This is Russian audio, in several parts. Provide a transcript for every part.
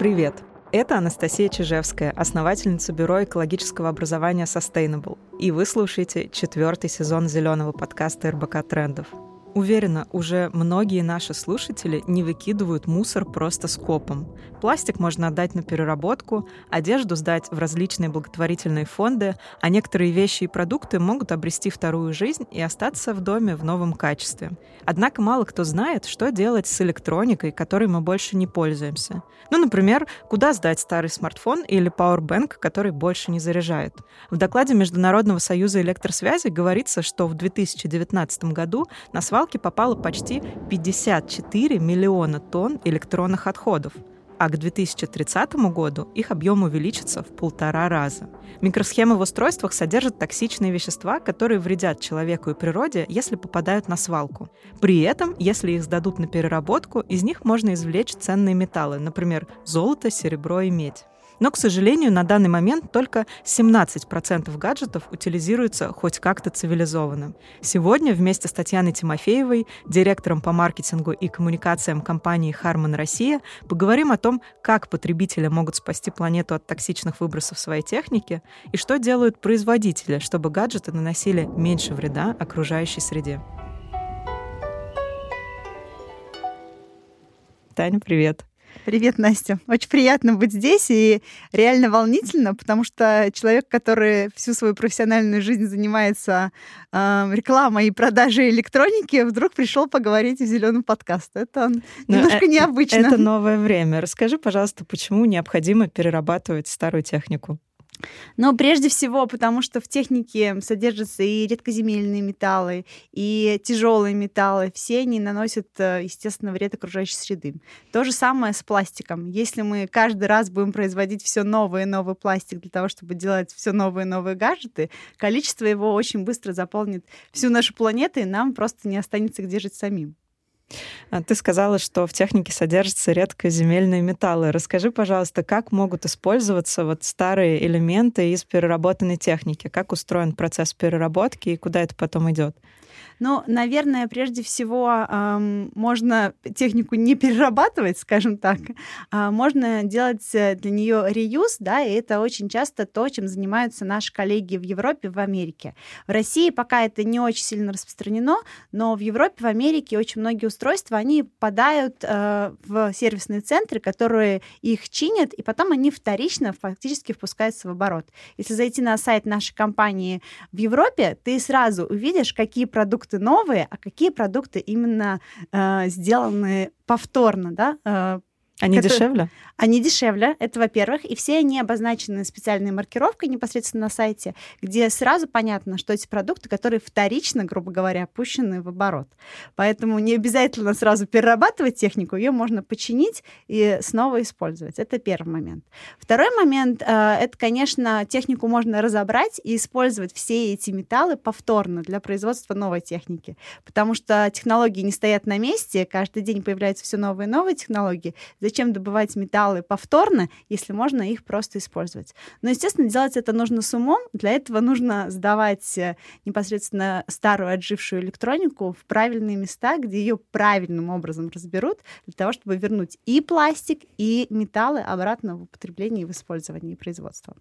Привет! Это Анастасия Чижевская, основательница бюро экологического образования Sustainable. И вы слушаете четвертый сезон зеленого подкаста РБК Трендов. Уверена, уже многие наши слушатели не выкидывают мусор просто скопом. Пластик можно отдать на переработку, одежду сдать в различные благотворительные фонды, а некоторые вещи и продукты могут обрести вторую жизнь и остаться в доме в новом качестве. Однако мало кто знает, что делать с электроникой, которой мы больше не пользуемся. Ну, например, куда сдать старый смартфон или Powerbank, который больше не заряжает. В докладе Международного союза электросвязи говорится, что в 2019 году на свалке свалки попало почти 54 миллиона тонн электронных отходов, а к 2030 году их объем увеличится в полтора раза. Микросхемы в устройствах содержат токсичные вещества, которые вредят человеку и природе, если попадают на свалку. При этом, если их сдадут на переработку, из них можно извлечь ценные металлы, например, золото, серебро и медь. Но, к сожалению, на данный момент только 17% гаджетов утилизируются хоть как-то цивилизованно. Сегодня вместе с Татьяной Тимофеевой, директором по маркетингу и коммуникациям компании Harman Россия, поговорим о том, как потребители могут спасти планету от токсичных выбросов своей техники и что делают производители, чтобы гаджеты наносили меньше вреда окружающей среде. Таня, привет. Привет, Настя. Очень приятно быть здесь и реально волнительно, потому что человек, который всю свою профессиональную жизнь занимается э, рекламой и продажей электроники, вдруг пришел поговорить в зеленый подкаст. Это Но ну, немножко э- необычно. Это новое время. Расскажи, пожалуйста, почему необходимо перерабатывать старую технику? Но прежде всего, потому что в технике содержатся и редкоземельные металлы, и тяжелые металлы. Все они наносят, э, естественно, вред окружающей среды. То же самое с пластиком. Если мы каждый раз будем производить все новый и новый пластик для того, чтобы делать все новые и новые гаджеты, количество его очень быстро заполнит всю нашу планету, и нам просто не останется где жить самим. А, ты сказала, что в технике содержатся редкоземельные металлы. Расскажи, пожалуйста, как могут использоваться вот старые элементы из переработанной техники? Как устроен процесс переработки и куда это потом идет? Ну, наверное, прежде всего эм, можно технику не перерабатывать, скажем так, а можно делать э, для нее реюз, да, и это очень часто то, чем занимаются наши коллеги в Европе, в Америке. В России пока это не очень сильно распространено, но в Европе, в Америке очень многие устройства, они попадают э, в сервисные центры, которые их чинят, и потом они вторично фактически впускаются в оборот. Если зайти на сайт нашей компании в Европе, ты сразу увидишь, какие продукты новые, а какие продукты именно э, сделаны повторно, да, э, они это, дешевле? Они дешевле, это во-первых, и все они обозначены специальной маркировкой непосредственно на сайте, где сразу понятно, что эти продукты, которые вторично, грубо говоря, опущены в оборот. Поэтому не обязательно сразу перерабатывать технику, ее можно починить и снова использовать. Это первый момент. Второй момент, э, это, конечно, технику можно разобрать и использовать все эти металлы повторно для производства новой техники, потому что технологии не стоят на месте, каждый день появляются все новые и новые технологии, зачем добывать металлы повторно, если можно их просто использовать. Но, естественно, делать это нужно с умом. Для этого нужно сдавать э, непосредственно старую отжившую электронику в правильные места, где ее правильным образом разберут, для того, чтобы вернуть и пластик, и металлы обратно в употребление и в использование и производство.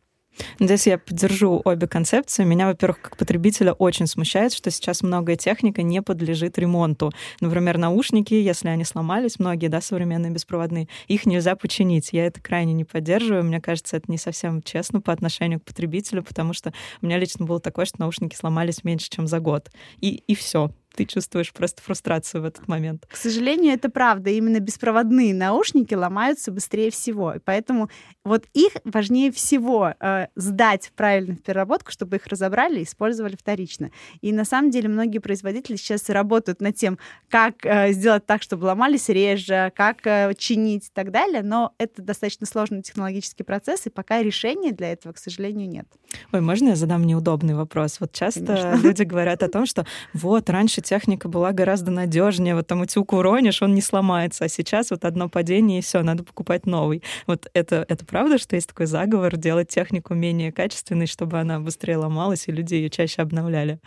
Здесь я поддержу обе концепции. Меня, во-первых, как потребителя очень смущает, что сейчас многое техника не подлежит ремонту. Например, наушники, если они сломались, многие, да, современные беспроводные, их нельзя починить. Я это крайне не поддерживаю. Мне кажется, это не совсем честно по отношению к потребителю, потому что у меня лично было такое, что наушники сломались меньше, чем за год. И, и все ты чувствуешь просто фрустрацию в этот момент. К сожалению, это правда. Именно беспроводные наушники ломаются быстрее всего. И поэтому вот их важнее всего э, сдать в правильную переработку, чтобы их разобрали и использовали вторично. И на самом деле многие производители сейчас работают над тем, как э, сделать так, чтобы ломались реже, как э, чинить и так далее. Но это достаточно сложный технологический процесс, и пока решения для этого, к сожалению, нет. Ой, можно я задам неудобный вопрос? Вот часто Конечно. люди говорят о том, что вот раньше техника была гораздо надежнее. Вот там утюг уронишь, он не сломается. А сейчас вот одно падение, и все, надо покупать новый. Вот это, это правда, что есть такой заговор делать технику менее качественной, чтобы она быстрее ломалась, и люди ее чаще обновляли?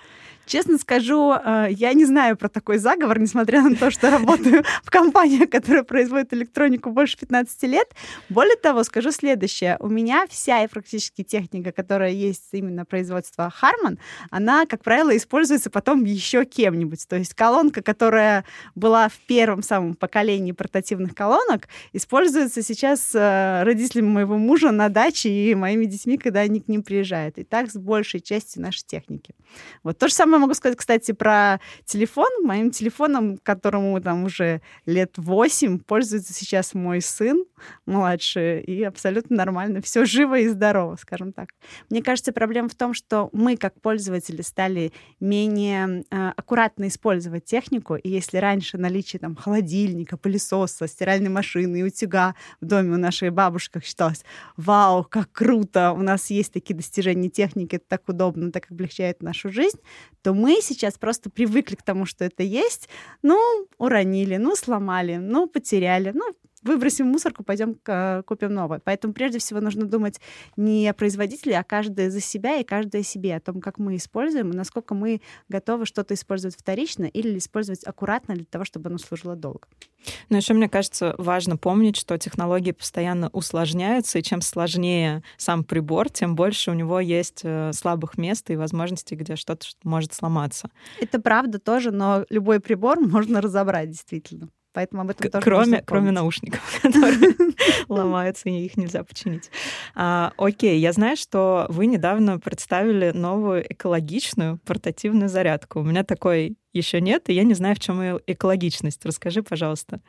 Честно скажу, э, я не знаю про такой заговор, несмотря на то, что работаю в компании, которая производит электронику больше 15 лет. Более того, скажу следующее. У меня вся и практически техника, которая есть именно производства Harman, она, как правило, используется потом еще кем-нибудь. То есть колонка, которая была в первом самом поколении портативных колонок, используется сейчас э, родителями моего мужа на даче и моими детьми, когда они к ним приезжают. И так с большей частью нашей техники. Вот то же самое могу сказать, кстати, про телефон. Моим телефоном, которому там уже лет 8, пользуется сейчас мой сын младший, и абсолютно нормально. Все живо и здорово, скажем так. Мне кажется, проблема в том, что мы, как пользователи, стали менее э, аккуратно использовать технику, и если раньше наличие там холодильника, пылесоса, стиральной машины и утюга в доме у нашей бабушки считалось, вау, как круто, у нас есть такие достижения техники, это так удобно, так облегчает нашу жизнь, то мы сейчас просто привыкли к тому, что это есть, ну, уронили, ну, сломали, ну, потеряли, ну, выбросим мусорку, пойдем купим новое. Поэтому прежде всего нужно думать не о производителе, а каждый за себя и каждый о себе, о том, как мы используем и насколько мы готовы что-то использовать вторично или использовать аккуратно для того, чтобы оно служило долго. Но еще, мне кажется, важно помнить, что технологии постоянно усложняются, и чем сложнее сам прибор, тем больше у него есть э, слабых мест и возможностей, где что-то может сломаться. Это правда тоже, но любой прибор можно разобрать действительно. Поэтому об этом тоже кроме, кроме наушников, которые ломаются, и их нельзя починить. А, окей, я знаю, что вы недавно представили новую экологичную портативную зарядку. У меня такой еще нет, и я не знаю, в чем ее экологичность. Расскажи, пожалуйста.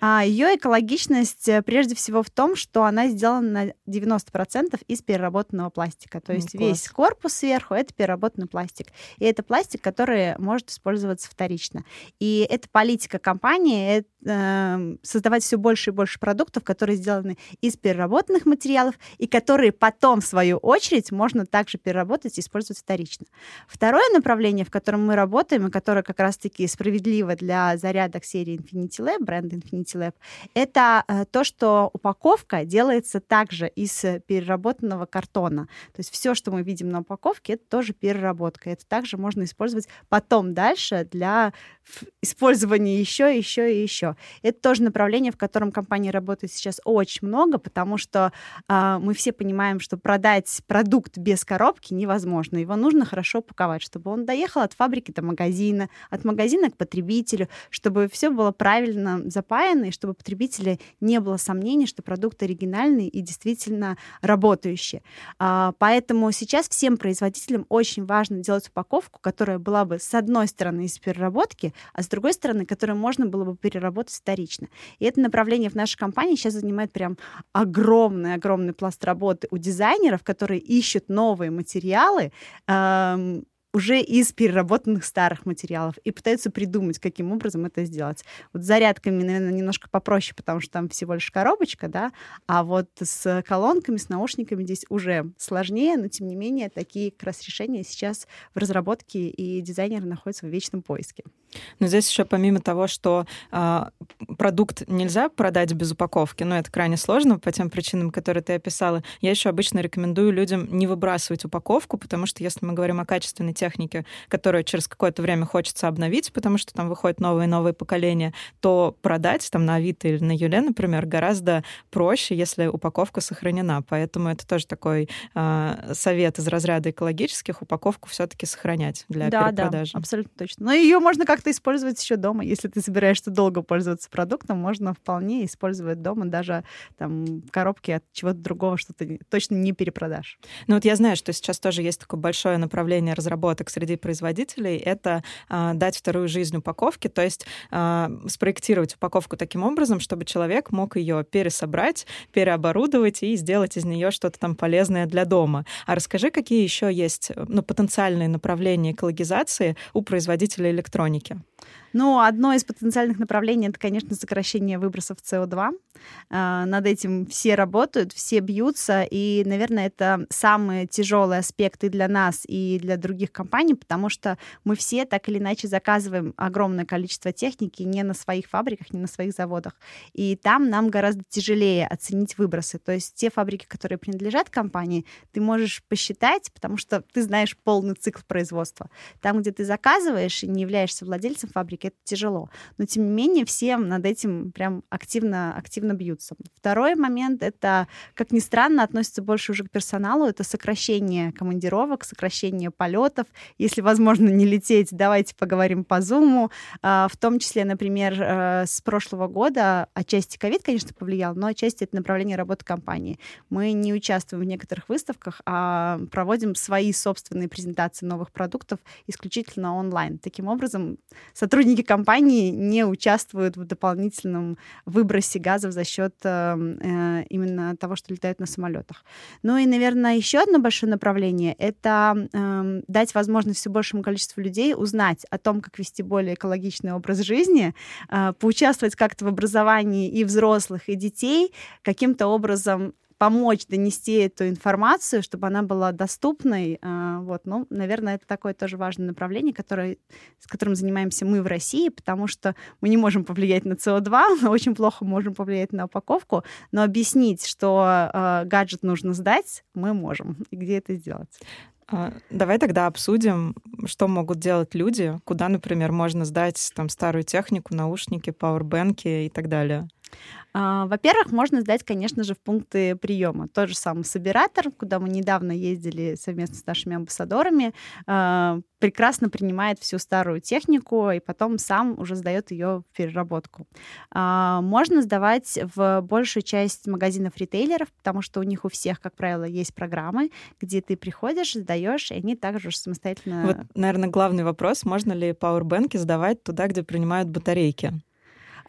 А, ее экологичность э, прежде всего в том, что она сделана на 90% из переработанного пластика. То есть ну, весь корпус сверху — это переработанный пластик. И это пластик, который может использоваться вторично. И это политика компании э, создавать все больше и больше продуктов, которые сделаны из переработанных материалов и которые потом, в свою очередь, можно также переработать и использовать вторично. Второе направление, в котором мы работаем и которое как раз-таки справедливо для зарядок серии Infinity Lab, бренда Infinity Lab, это э, то, что упаковка делается также из переработанного картона. То есть все, что мы видим на упаковке, это тоже переработка. Это также можно использовать потом дальше для использования еще, еще и еще. Это тоже направление, в котором компания работает сейчас очень много, потому что э, мы все понимаем, что продать продукт без коробки невозможно. Его нужно хорошо упаковать, чтобы он доехал от фабрики до магазина, от магазина к потребителю, чтобы все было правильно запаяно, и чтобы потребителя не было сомнений, что продукт оригинальный и действительно работающий. А, поэтому сейчас всем производителям очень важно делать упаковку, которая была бы с одной стороны из переработки, а с другой стороны, которую можно было бы переработать вторично. И это направление в нашей компании сейчас занимает прям огромный-огромный пласт работы у дизайнеров, которые ищут новые материалы, уже из переработанных старых материалов и пытаются придумать, каким образом это сделать. Вот с зарядками, наверное, немножко попроще, потому что там всего лишь коробочка, да, а вот с колонками, с наушниками здесь уже сложнее, но тем не менее такие как раз решения сейчас в разработке, и дизайнеры находятся в вечном поиске. Но здесь еще помимо того, что э, продукт нельзя продать без упаковки, но это крайне сложно по тем причинам, которые ты описала, я еще обычно рекомендую людям не выбрасывать упаковку, потому что если мы говорим о качественной технике, которую через какое-то время хочется обновить, потому что там выходят новые и новые поколения, то продать там на Авито или на Юле, например, гораздо проще, если упаковка сохранена. Поэтому это тоже такой э, совет из разряда экологических, упаковку все-таки сохранять для да, перепродажи. Да, абсолютно точно. Но ее можно как как-то использовать еще дома. Если ты собираешься долго пользоваться продуктом, можно вполне использовать дома даже там коробки от чего-то другого, что ты точно не перепродашь. Ну вот я знаю, что сейчас тоже есть такое большое направление разработок среди производителей. Это э, дать вторую жизнь упаковке, то есть э, спроектировать упаковку таким образом, чтобы человек мог ее пересобрать, переоборудовать и сделать из нее что-то там полезное для дома. А расскажи, какие еще есть ну, потенциальные направления экологизации у производителей электроники? Экономики. Ну, одно из потенциальных направлений это, конечно, сокращение выбросов СО2. А, над этим все работают, все бьются, и, наверное, это самый тяжелый аспект и для нас, и для других компаний, потому что мы все так или иначе заказываем огромное количество техники не на своих фабриках, не на своих заводах. И там нам гораздо тяжелее оценить выбросы. То есть те фабрики, которые принадлежат компании, ты можешь посчитать, потому что ты знаешь полный цикл производства. Там, где ты заказываешь и не являешься владельцем фабрики, это тяжело. Но, тем не менее, все над этим прям активно, активно бьются. Второй момент — это, как ни странно, относится больше уже к персоналу, это сокращение командировок, сокращение полетов. Если возможно не лететь, давайте поговорим по Zoom. А, в том числе, например, э, с прошлого года отчасти ковид, конечно, повлиял, но отчасти это направление работы компании. Мы не участвуем в некоторых выставках, а проводим свои собственные презентации новых продуктов исключительно онлайн. Таким образом, сотрудники компании не участвуют в дополнительном выбросе газов за счет эм, э, именно того, что летают на самолетах. Ну и, наверное, еще одно большое направление — это э, дать возможность все большему количеству людей узнать о том, как вести более экологичный образ жизни, э, поучаствовать как-то в образовании и взрослых, и детей, каким-то образом помочь донести эту информацию, чтобы она была доступной. А, вот, ну, наверное, это такое тоже важное направление, которое, с которым занимаемся мы в России, потому что мы не можем повлиять на СО2, мы очень плохо можем повлиять на упаковку, но объяснить, что э, гаджет нужно сдать, мы можем. И где это сделать? А, давай тогда обсудим, что могут делать люди, куда, например, можно сдать там старую технику, наушники, пауэрбэнки и так далее. А, во-первых, можно сдать, конечно же, в пункты приема. Тот же самый Собиратор, куда мы недавно ездили совместно с нашими амбассадорами, а, прекрасно принимает всю старую технику и потом сам уже сдает ее в переработку. А, можно сдавать в большую часть магазинов ритейлеров, потому что у них у всех, как правило, есть программы, где ты приходишь, сдаешь, и они также самостоятельно... Вот, наверное, главный вопрос, можно ли пауэрбэнки сдавать туда, где принимают батарейки?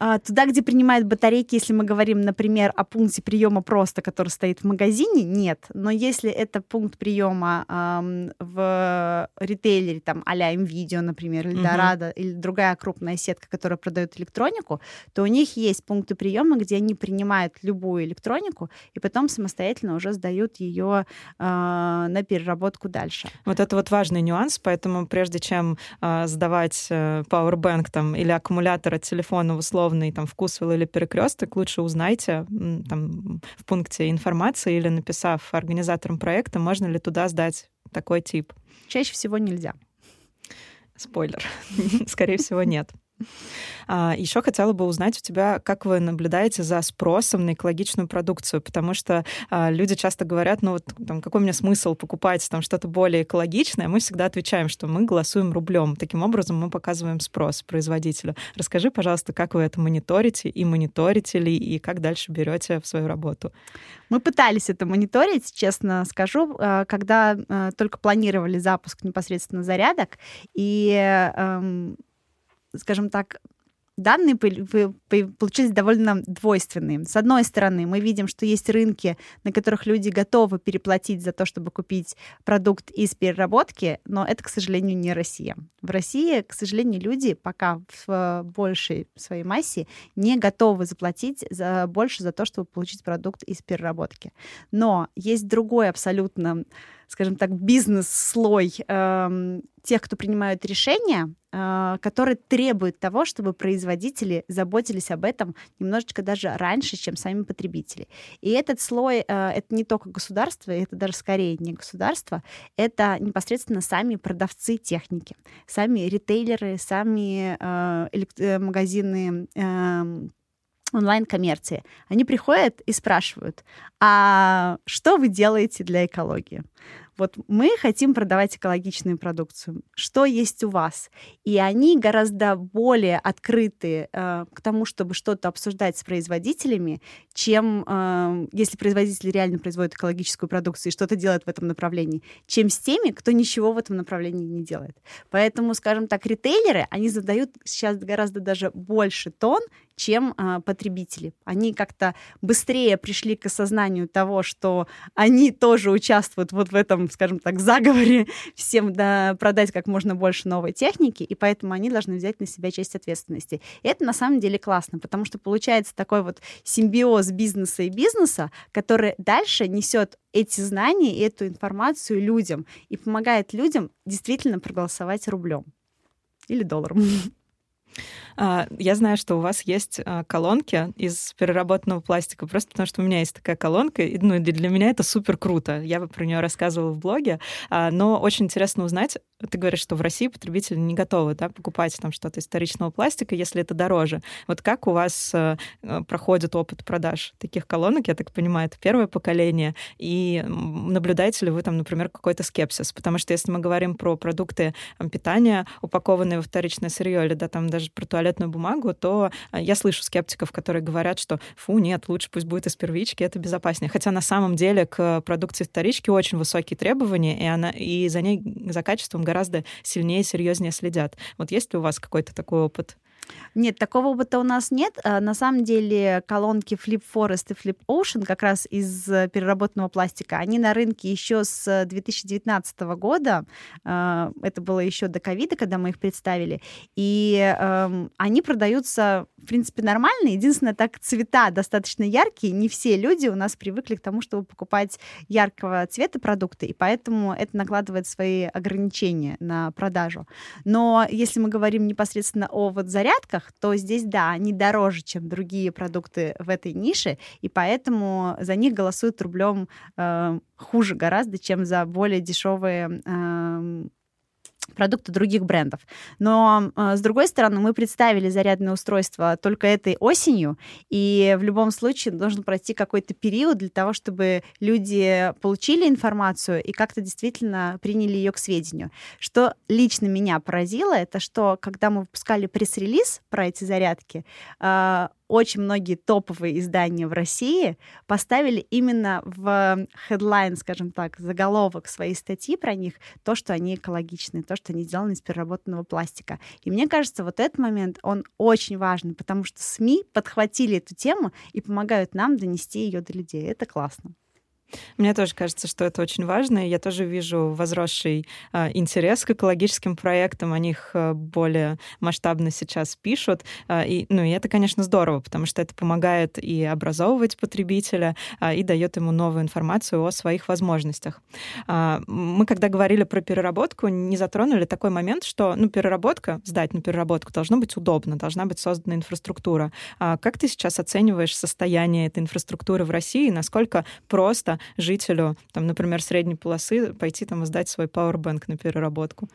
А, туда, где принимают батарейки, если мы говорим, например, о пункте приема просто, который стоит в магазине, нет. Но если это пункт приема эм, в ритейлере, там, а-ля NVIDIA, например, или Дорадо, угу. или другая крупная сетка, которая продает электронику, то у них есть пункты приема, где они принимают любую электронику и потом самостоятельно уже сдают ее э, на переработку дальше. Вот это вот важный нюанс, поэтому прежде чем э, сдавать э, Powerbank там, или аккумулятор от телефона в условно условный там вкусвилл или перекресток, лучше узнайте там в пункте информации или написав организаторам проекта, можно ли туда сдать такой тип. Чаще всего нельзя. Спойлер. Скорее всего, нет. А, Еще хотела бы узнать у тебя, как вы наблюдаете за спросом на экологичную продукцию, потому что а, люди часто говорят, ну вот там, какой мне смысл покупать там что-то более экологичное, мы всегда отвечаем, что мы голосуем рублем. Таким образом мы показываем спрос производителю. Расскажи, пожалуйста, как вы это мониторите и мониторите ли, и как дальше берете в свою работу? Мы пытались это мониторить, честно скажу, а, когда только планировали запуск непосредственно зарядок, и эм, скажем так, данные получились довольно двойственные. С одной стороны, мы видим, что есть рынки, на которых люди готовы переплатить за то, чтобы купить продукт из переработки, но это, к сожалению, не Россия. В России, к сожалению, люди пока в большей своей массе не готовы заплатить за, больше за то, чтобы получить продукт из переработки. Но есть другой абсолютно скажем так, бизнес-слой э, тех, кто принимают решения, э, которые требуют того, чтобы производители заботились об этом немножечко даже раньше, чем сами потребители. И этот слой, э, это не только государство, это даже скорее не государство, это непосредственно сами продавцы техники, сами ритейлеры, сами э, элект- магазины э, онлайн-коммерции. Они приходят и спрашивают, а что вы делаете для экологии? Вот мы хотим продавать экологичную продукцию. Что есть у вас? И они гораздо более открыты э, к тому, чтобы что-то обсуждать с производителями, чем э, если производитель реально производит экологическую продукцию и что-то делает в этом направлении, чем с теми, кто ничего в этом направлении не делает. Поэтому, скажем так, ритейлеры, они задают сейчас гораздо даже больше тон, чем а, потребители. Они как-то быстрее пришли к осознанию того, что они тоже участвуют вот в этом, скажем так, заговоре всем да, продать как можно больше новой техники, и поэтому они должны взять на себя часть ответственности. И это на самом деле классно, потому что получается такой вот симбиоз бизнеса и бизнеса, который дальше несет эти знания и эту информацию людям и помогает людям действительно проголосовать рублем или долларом. А, я знаю, что у вас есть а, колонки из переработанного пластика, просто потому что у меня есть такая колонка, и, ну, для меня это супер круто. Я бы про нее рассказывала в блоге, а, но очень интересно узнать, ты говоришь, что в России потребители не готовы да, покупать там что-то из вторичного пластика, если это дороже. Вот как у вас проходит опыт продаж таких колонок, я так понимаю, это первое поколение, и наблюдаете ли вы там, например, какой-то скепсис? Потому что если мы говорим про продукты питания, упакованные во вторичное сырье, или да, там даже про туалетную бумагу, то э, я слышу скептиков, которые говорят, что фу, нет, лучше пусть будет из первички, это безопаснее. Хотя на самом деле к продукции вторички очень высокие требования, и, она, и за ней, за качеством гораздо сильнее и серьезнее следят. Вот есть ли у вас какой-то такой опыт? Нет, такого опыта у нас нет. А, на самом деле колонки Flip Forest и Flip Ocean как раз из э, переработанного пластика, они на рынке еще с 2019 года. А, это было еще до ковида, когда мы их представили. И эм, они продаются, в принципе, нормально. Единственное, так цвета достаточно яркие. Не все люди у нас привыкли к тому, чтобы покупать яркого цвета продукты, и поэтому это накладывает свои ограничения на продажу. Но если мы говорим непосредственно о вот заряд зарядках, то здесь, да, они дороже, чем другие продукты в этой нише, и поэтому за них голосуют рублем э, хуже гораздо, чем за более дешевые э, продукты других брендов. Но, э, с другой стороны, мы представили зарядное устройство только этой осенью, и в любом случае должен пройти какой-то период для того, чтобы люди получили информацию и как-то действительно приняли ее к сведению. Что лично меня поразило, это что, когда мы выпускали пресс-релиз про эти зарядки, э, очень многие топовые издания в России поставили именно в headline, скажем так, заголовок своей статьи про них то, что они экологичные, то, что они сделаны из переработанного пластика. И мне кажется, вот этот момент, он очень важный, потому что СМИ подхватили эту тему и помогают нам донести ее до людей. Это классно. Мне тоже кажется, что это очень важно. Я тоже вижу возросший э, интерес к экологическим проектам. О них э, более масштабно сейчас пишут. Э, и, ну, и это, конечно, здорово, потому что это помогает и образовывать потребителя, э, и дает ему новую информацию о своих возможностях. Э, мы, когда говорили про переработку, не затронули такой момент, что ну, переработка, сдать на переработку должно быть удобно, должна быть создана инфраструктура. А как ты сейчас оцениваешь состояние этой инфраструктуры в России? Насколько просто жителю, там, например, средней полосы пойти там и сдать свой пауэрбэнк на переработку?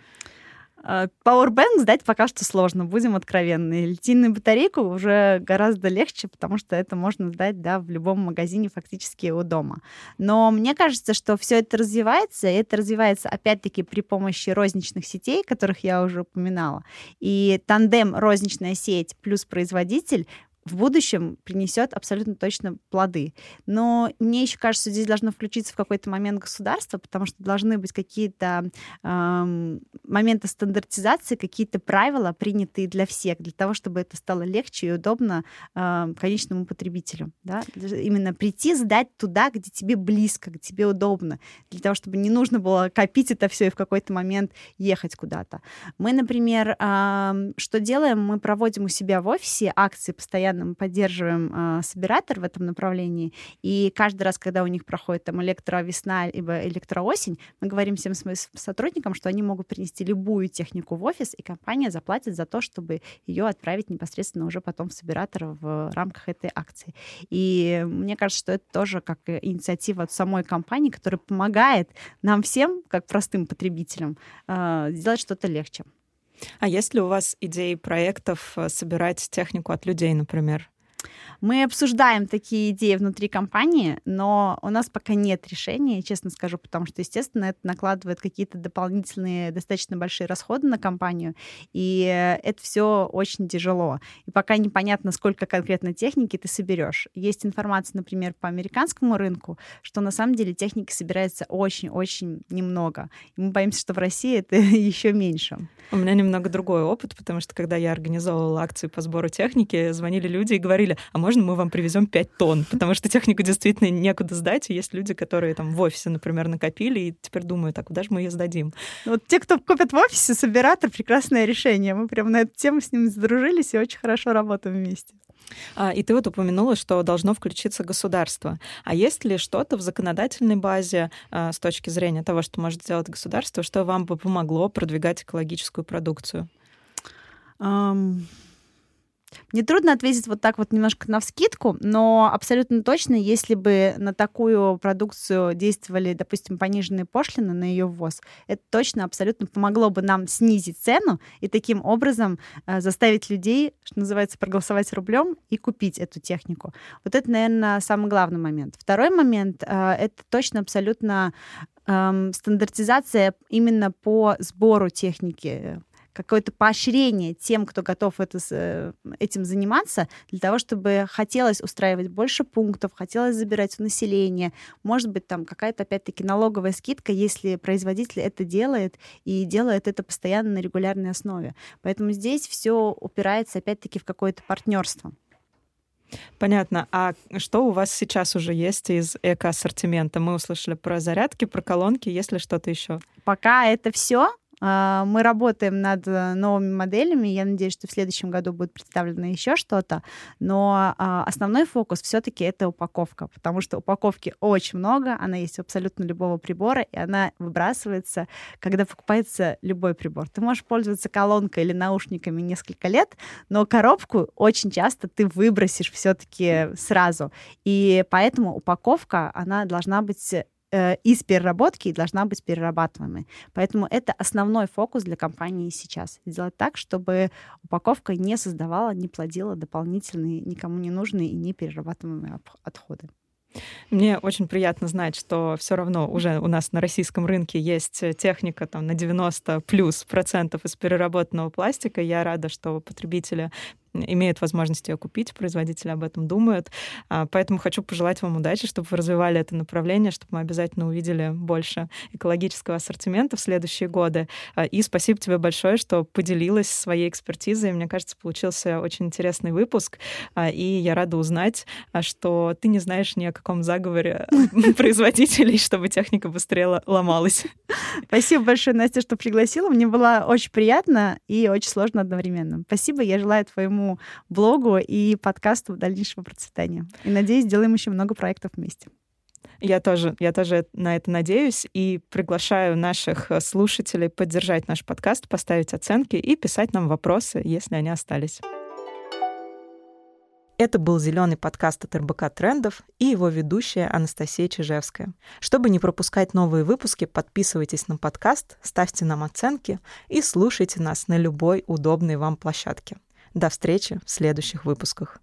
Powerbank сдать пока что сложно, будем откровенны. Литийную батарейку уже гораздо легче, потому что это можно сдать да, в любом магазине фактически у дома. Но мне кажется, что все это развивается, и это развивается опять-таки при помощи розничных сетей, которых я уже упоминала. И тандем розничная сеть плюс производитель в будущем принесет абсолютно точно плоды. Но мне еще кажется, здесь должно включиться в какой-то момент государство, потому что должны быть какие-то э, моменты стандартизации, какие-то правила, принятые для всех, для того, чтобы это стало легче и удобно э, конечному потребителю. Да? Именно прийти, сдать туда, где тебе близко, где тебе удобно, для того, чтобы не нужно было копить это все и в какой-то момент ехать куда-то. Мы, например, э, что делаем? Мы проводим у себя в офисе акции постоянно постоянно мы поддерживаем э, собиратор в этом направлении, и каждый раз, когда у них проходит там электровесна либо электроосень, мы говорим всем сотрудникам, что они могут принести любую технику в офис, и компания заплатит за то, чтобы ее отправить непосредственно уже потом в собиратор в рамках этой акции. И мне кажется, что это тоже как инициатива от самой компании, которая помогает нам всем, как простым потребителям, э, сделать что-то легче. А есть ли у вас идеи проектов э, собирать технику от людей, например? Мы обсуждаем такие идеи внутри компании, но у нас пока нет решения, честно скажу, потому что, естественно, это накладывает какие-то дополнительные, достаточно большие расходы на компанию, и это все очень тяжело. И пока непонятно, сколько конкретно техники ты соберешь. Есть информация, например, по американскому рынку, что на самом деле техники собирается очень-очень немного. И мы боимся, что в России это еще меньше. У меня немного другой опыт, потому что когда я организовывала акции по сбору техники, звонили люди и говорили, а можно мы вам привезем 5 тонн? Потому что технику действительно некуда сдать, и есть люди, которые там в офисе, например, накопили, и теперь думают, а куда же мы ее сдадим? Вот те, кто купят в офисе, собиратор, прекрасное решение. Мы прям на эту тему с ним сдружились и очень хорошо работаем вместе. А, и ты вот упомянула, что должно включиться государство. А есть ли что-то в законодательной базе а, с точки зрения того, что может сделать государство, что вам бы помогло продвигать экологическую продукцию? Um... Мне трудно ответить вот так вот немножко на вскидку, но абсолютно точно, если бы на такую продукцию действовали, допустим, пониженные пошлины на ее ввоз, это точно абсолютно помогло бы нам снизить цену и таким образом э, заставить людей, что называется, проголосовать рублем и купить эту технику. Вот это, наверное, самый главный момент. Второй момент э, это точно абсолютно эм, стандартизация именно по сбору техники какое-то поощрение тем, кто готов это, э, этим заниматься, для того, чтобы хотелось устраивать больше пунктов, хотелось забирать у населения. Может быть, там какая-то, опять-таки, налоговая скидка, если производитель это делает и делает это постоянно на регулярной основе. Поэтому здесь все упирается, опять-таки, в какое-то партнерство. Понятно. А что у вас сейчас уже есть из эко-ассортимента? Мы услышали про зарядки, про колонки. Есть ли что-то еще? Пока это все. А, мы работаем над э, новыми моделями. Я надеюсь, что в следующем году будет представлено еще что-то. Но а, основной фокус все-таки это упаковка, потому что упаковки очень много, она есть у абсолютно любого прибора, и она выбрасывается, когда покупается любой прибор. Ты можешь пользоваться колонкой или наушниками несколько лет, но коробку очень часто ты выбросишь все-таки сразу. И поэтому упаковка, она должна быть из переработки и должна быть перерабатываемой. Поэтому это основной фокус для компании сейчас. Сделать так, чтобы упаковка не создавала, не плодила дополнительные, никому не нужные и не перерабатываемые отходы. Мне очень приятно знать, что все равно уже у нас на российском рынке есть техника там, на 90 плюс процентов из переработанного пластика. Я рада, что потребители имеют возможность ее купить, производители об этом думают. А, поэтому хочу пожелать вам удачи, чтобы вы развивали это направление, чтобы мы обязательно увидели больше экологического ассортимента в следующие годы. А, и спасибо тебе большое, что поделилась своей экспертизой. Мне кажется, получился очень интересный выпуск. А, и я рада узнать, что ты не знаешь ни о каком заговоре производителей, чтобы техника быстрее ломалась. Спасибо большое, Настя, что пригласила. Мне было очень приятно и очень сложно одновременно. Спасибо. Я желаю твоему блогу и подкасту дальнейшего процветания. И надеюсь, сделаем еще много проектов вместе. Я тоже, я тоже на это надеюсь и приглашаю наших слушателей поддержать наш подкаст, поставить оценки и писать нам вопросы, если они остались. Это был зеленый подкаст от РБК Трендов и его ведущая Анастасия Чижевская. Чтобы не пропускать новые выпуски, подписывайтесь на подкаст, ставьте нам оценки и слушайте нас на любой удобной вам площадке. До встречи в следующих выпусках.